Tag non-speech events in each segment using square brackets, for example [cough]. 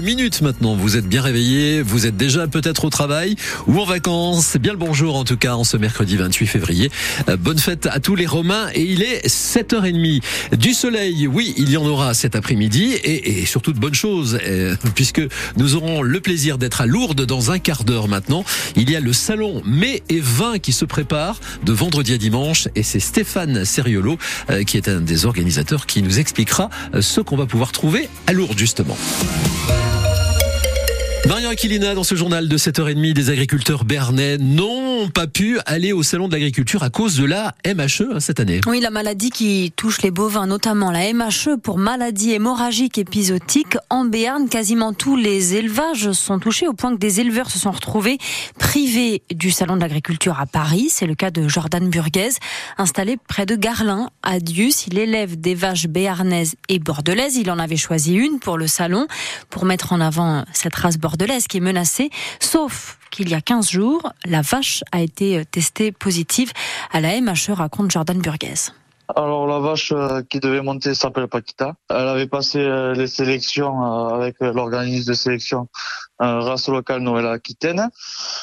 minutes maintenant, vous êtes bien réveillés, vous êtes déjà peut-être au travail ou en vacances. Bien le bonjour en tout cas en ce mercredi 28 février. Euh, bonne fête à tous les Romains et il est 7h30. Du soleil, oui, il y en aura cet après-midi et, surtout de bonnes choses euh, [laughs] puisque nous aurons le plaisir d'être à Lourdes dans un quart d'heure maintenant. Il y a le salon mai et vin qui se prépare de vendredi à dimanche et c'est Stéphane Seriolo euh, qui est un des organisateurs qui nous expliquera ce qu'on va pouvoir trouver à Lourdes justement. Aquilina, dans ce journal de 7h30, des agriculteurs bernais n'ont pas pu aller au salon de l'agriculture à cause de la MHE hein, cette année. Oui, la maladie qui touche les bovins, notamment la MHE pour maladie hémorragique épisodique. En Béarn, quasiment tous les élevages sont touchés au point que des éleveurs se sont retrouvés privés du salon de l'agriculture à Paris. C'est le cas de Jordan Burguez, installé près de Garlin, à Dius. Il élève des vaches béarnaises et bordelaises. Il en avait choisi une pour le salon, pour mettre en avant cette race bordelaise qui est menacée, sauf qu'il y a 15 jours, la vache a été testée positive à la MHE, raconte Jordan Burguez. Alors la vache euh, qui devait monter s'appelle Paquita. Elle avait passé euh, les sélections euh, avec l'organisme de sélection race locale Noël Aquitaine.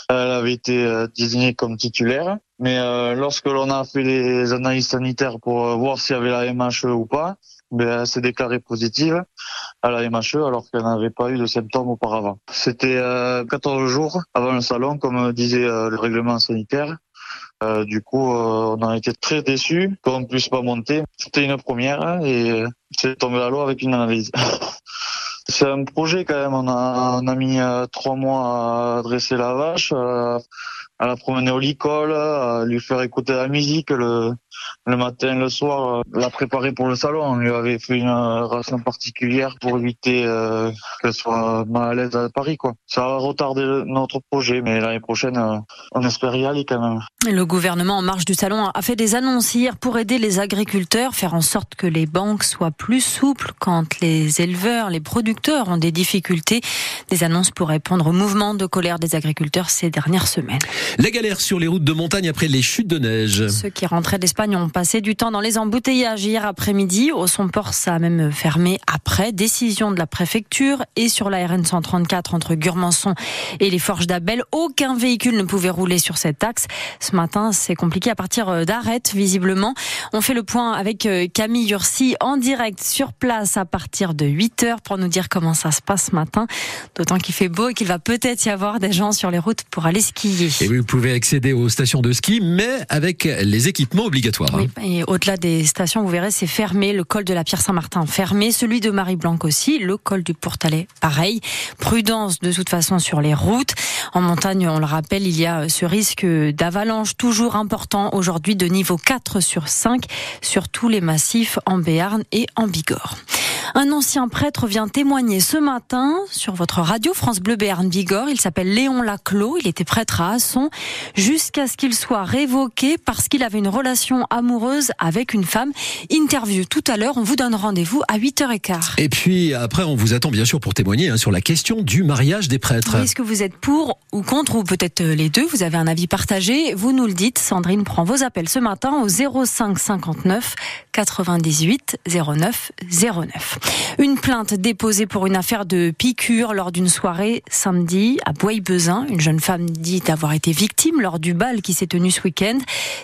Elle avait été désignée comme titulaire. Mais lorsque l'on a fait les analyses sanitaires pour voir s'il y avait la MHE ou pas, ben, elle s'est déclarée positive à la MHE alors qu'elle n'avait pas eu de symptômes auparavant. C'était 14 jours avant le salon, comme disait le règlement sanitaire. Euh, du coup, euh, on a été très déçus qu'on ne puisse pas monter. C'était une première et c'est tombé à l'eau avec une analyse. [laughs] c'est un projet quand même. On a, on a mis euh, trois mois à dresser la vache, à la promener au licol, à lui faire écouter la musique, le, matin, le soir, euh, la préparer pour le salon. On lui avait fait une ration particulière pour éviter euh, qu'elle soit mal à l'aise à Paris. Quoi. Ça va retarder notre projet, mais l'année prochaine, euh, on espère y aller quand même. Le gouvernement en marge du salon a fait des annonces hier pour aider les agriculteurs, faire en sorte que les banques soient plus souples quand les éleveurs, les producteurs ont des difficultés. Des annonces pour répondre au mouvement de colère des agriculteurs ces dernières semaines. La galère sur les routes de montagne après les chutes de neige. Ceux qui rentraient d'Espagne ont passé du temps dans les embouteillages hier après-midi. Au son port, ça a même fermé après. Décision de la préfecture et sur la RN 134 entre Gurmançon et les Forges d'Abel. Aucun véhicule ne pouvait rouler sur cet axe. Ce matin, c'est compliqué à partir euh, d'arrêt, visiblement. On fait le point avec euh, Camille Ursi en direct sur place à partir de 8 heures pour nous dire comment ça se passe ce matin. D'autant qu'il fait beau et qu'il va peut-être y avoir des gens sur les routes pour aller skier. Et vous pouvez accéder aux stations de ski, mais avec les équipements obligatoires. Hein. et au-delà des stations, vous verrez, c'est fermé. Le col de la Pierre-Saint-Martin fermé, celui de Marie-Blanc aussi, le col du Pourtalais pareil. Prudence de toute façon sur les routes. En montagne, on le rappelle, il y a ce risque d'avalanche toujours important aujourd'hui de niveau 4 sur 5 sur tous les massifs en Béarn et en Bigorre. Un ancien prêtre vient témoigner ce matin sur votre radio France Bleu Béarn Bigorre. Il s'appelle Léon Laclos. Il était prêtre à Asson jusqu'à ce qu'il soit révoqué parce qu'il avait une relation amoureuse avec une femme. Interview tout à l'heure. On vous donne rendez-vous à 8h15. Et puis après, on vous attend bien sûr pour témoigner hein, sur la question du mariage des prêtres. Est-ce que vous êtes pour ou contre ou peut-être euh, les deux Vous avez un avis partagé Vous nous le dites. Sandrine prend vos appels ce matin au 05 59 98 09 09. Une plainte déposée pour une affaire de piqûre lors d'une soirée samedi à Bois-Bezin. Une jeune femme dit avoir été victime lors du bal qui s'est tenu ce week-end.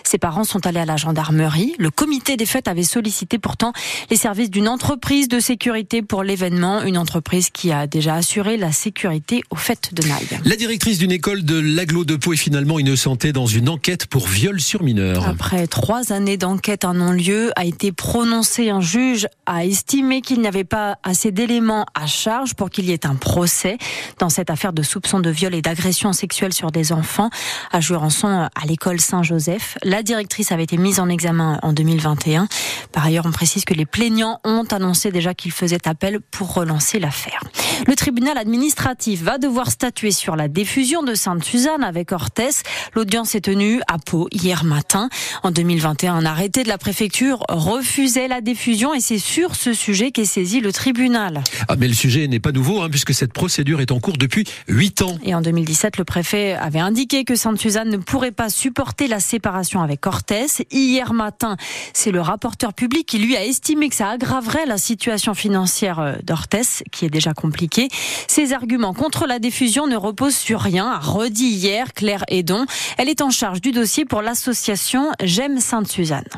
Ses parents sont allés à la gendarmerie. Le comité des fêtes avait sollicité pourtant les services d'une entreprise de sécurité pour l'événement, une entreprise qui a déjà assuré la sécurité aux fêtes de Naï. La directrice d'une école de l'aglo de Pau est finalement innocentée dans une enquête pour viol sur mineur. Après trois années d'enquête en non-lieu, a été prononcé un juge a estimé qu'il n'y avait pas assez d'éléments à charge pour qu'il y ait un procès dans cette affaire de soupçon de viol et d'agression sexuelle sur des enfants à Jurançon à l'école Saint-Joseph. La directrice avait été mise en examen en 2021. Par ailleurs, on précise que les plaignants ont annoncé déjà qu'ils faisaient appel pour relancer l'affaire. Le tribunal administratif va devoir statuer sur la diffusion de Sainte-Suzanne avec Orthès. L'audience est tenue à Pau hier matin. En 2021, un arrêté de la préfecture refusait la diffusion et c'est sur ce sujet qu'est saisi le tribunal. Ah, mais le sujet n'est pas nouveau hein, puisque cette procédure est en cours depuis 8 ans. Et en 2017, le préfet avait indiqué que Sainte-Suzanne ne pourrait pas supporter la séparation avec Orthez. Hier matin, c'est le rapporteur public qui lui a estimé que ça aggraverait la situation financière euh, d'Orthez, qui est déjà compliquée. Ses arguments contre la diffusion ne reposent sur rien, a redit hier Claire Edon. Elle est en charge du dossier pour l'association J'aime Sainte-Suzanne.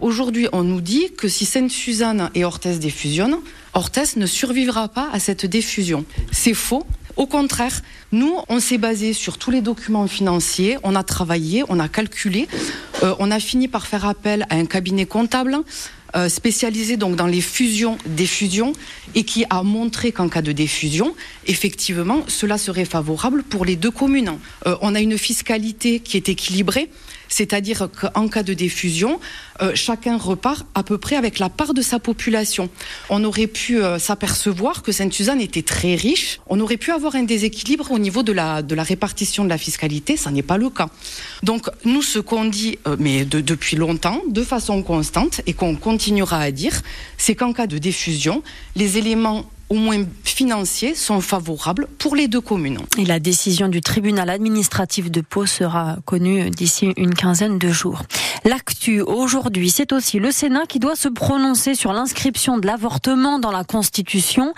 Aujourd'hui, on nous dit que si Sainte-Suzanne et Orthez défusionnent, Orthez ne survivra pas à cette diffusion. C'est faux. Au contraire, nous, on s'est basé sur tous les documents financiers, on a travaillé, on a calculé, euh, on a fini par faire appel à un cabinet comptable euh, spécialisé donc dans les fusions, fusions et qui a montré qu'en cas de diffusion, effectivement, cela serait favorable pour les deux communes. Euh, on a une fiscalité qui est équilibrée. C'est-à-dire qu'en cas de diffusion, euh, chacun repart à peu près avec la part de sa population. On aurait pu euh, s'apercevoir que Sainte-Suzanne était très riche. On aurait pu avoir un déséquilibre au niveau de la, de la répartition de la fiscalité. Ça n'est pas le cas. Donc, nous, ce qu'on dit, euh, mais depuis longtemps, de façon constante, et qu'on continuera à dire, c'est qu'en cas de diffusion, les éléments au moins financiers sont favorables pour les deux communes. Et la décision du tribunal administratif de Pau sera connue d'ici une quinzaine de jours. L'actu aujourd'hui, c'est aussi le Sénat qui doit se prononcer sur l'inscription de l'avortement dans la Constitution.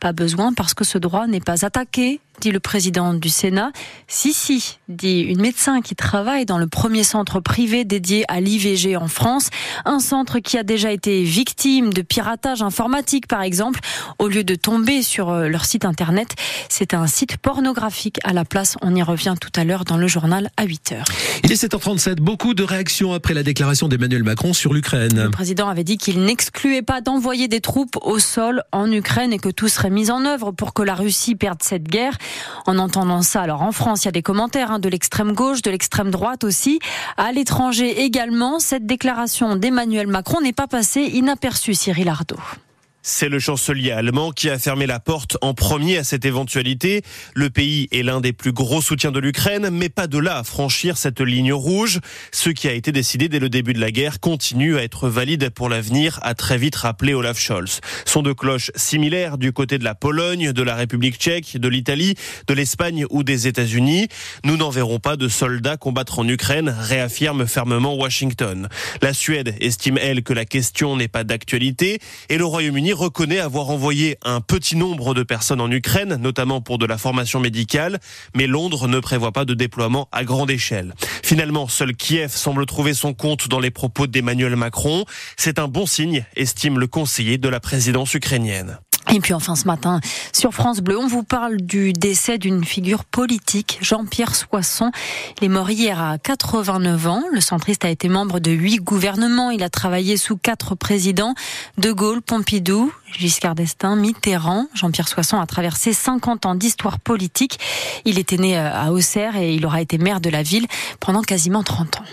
Pas besoin parce que ce droit n'est pas attaqué dit le président du Sénat. Si, si, dit une médecin qui travaille dans le premier centre privé dédié à l'IVG en France. Un centre qui a déjà été victime de piratage informatique, par exemple. Au lieu de tomber sur euh, leur site internet, c'est un site pornographique à la place. On y revient tout à l'heure dans le journal à 8 heures. Il est 7h37. Beaucoup de réactions après la déclaration d'Emmanuel Macron sur l'Ukraine. Le président avait dit qu'il n'excluait pas d'envoyer des troupes au sol en Ukraine et que tout serait mis en œuvre pour que la Russie perde cette guerre. En entendant ça, alors en France, il y a des commentaires hein, de l'extrême gauche, de l'extrême droite aussi. À l'étranger également, cette déclaration d'Emmanuel Macron n'est pas passée inaperçue, Cyril Ardo. C'est le chancelier allemand qui a fermé la porte en premier à cette éventualité. Le pays est l'un des plus gros soutiens de l'Ukraine, mais pas de là à franchir cette ligne rouge. Ce qui a été décidé dès le début de la guerre continue à être valide pour l'avenir, a très vite rappelé Olaf Scholz. Sont de cloches similaires du côté de la Pologne, de la République tchèque, de l'Italie, de l'Espagne ou des États-Unis. Nous n'enverrons pas de soldats combattre en Ukraine, réaffirme fermement Washington. La Suède estime, elle, que la question n'est pas d'actualité et le Royaume-Uni reconnaît avoir envoyé un petit nombre de personnes en Ukraine, notamment pour de la formation médicale, mais Londres ne prévoit pas de déploiement à grande échelle. Finalement, seul Kiev semble trouver son compte dans les propos d'Emmanuel Macron. C'est un bon signe, estime le conseiller de la présidence ukrainienne. Et puis enfin ce matin, sur France Bleu, on vous parle du décès d'une figure politique, Jean-Pierre Soisson. Il est mort hier à 89 ans. Le centriste a été membre de huit gouvernements. Il a travaillé sous quatre présidents, De Gaulle, Pompidou, Giscard d'Estaing, Mitterrand. Jean-Pierre Soisson a traversé 50 ans d'histoire politique. Il était né euh, à Auxerre et il aura été maire de la ville pendant quasiment 30 ans.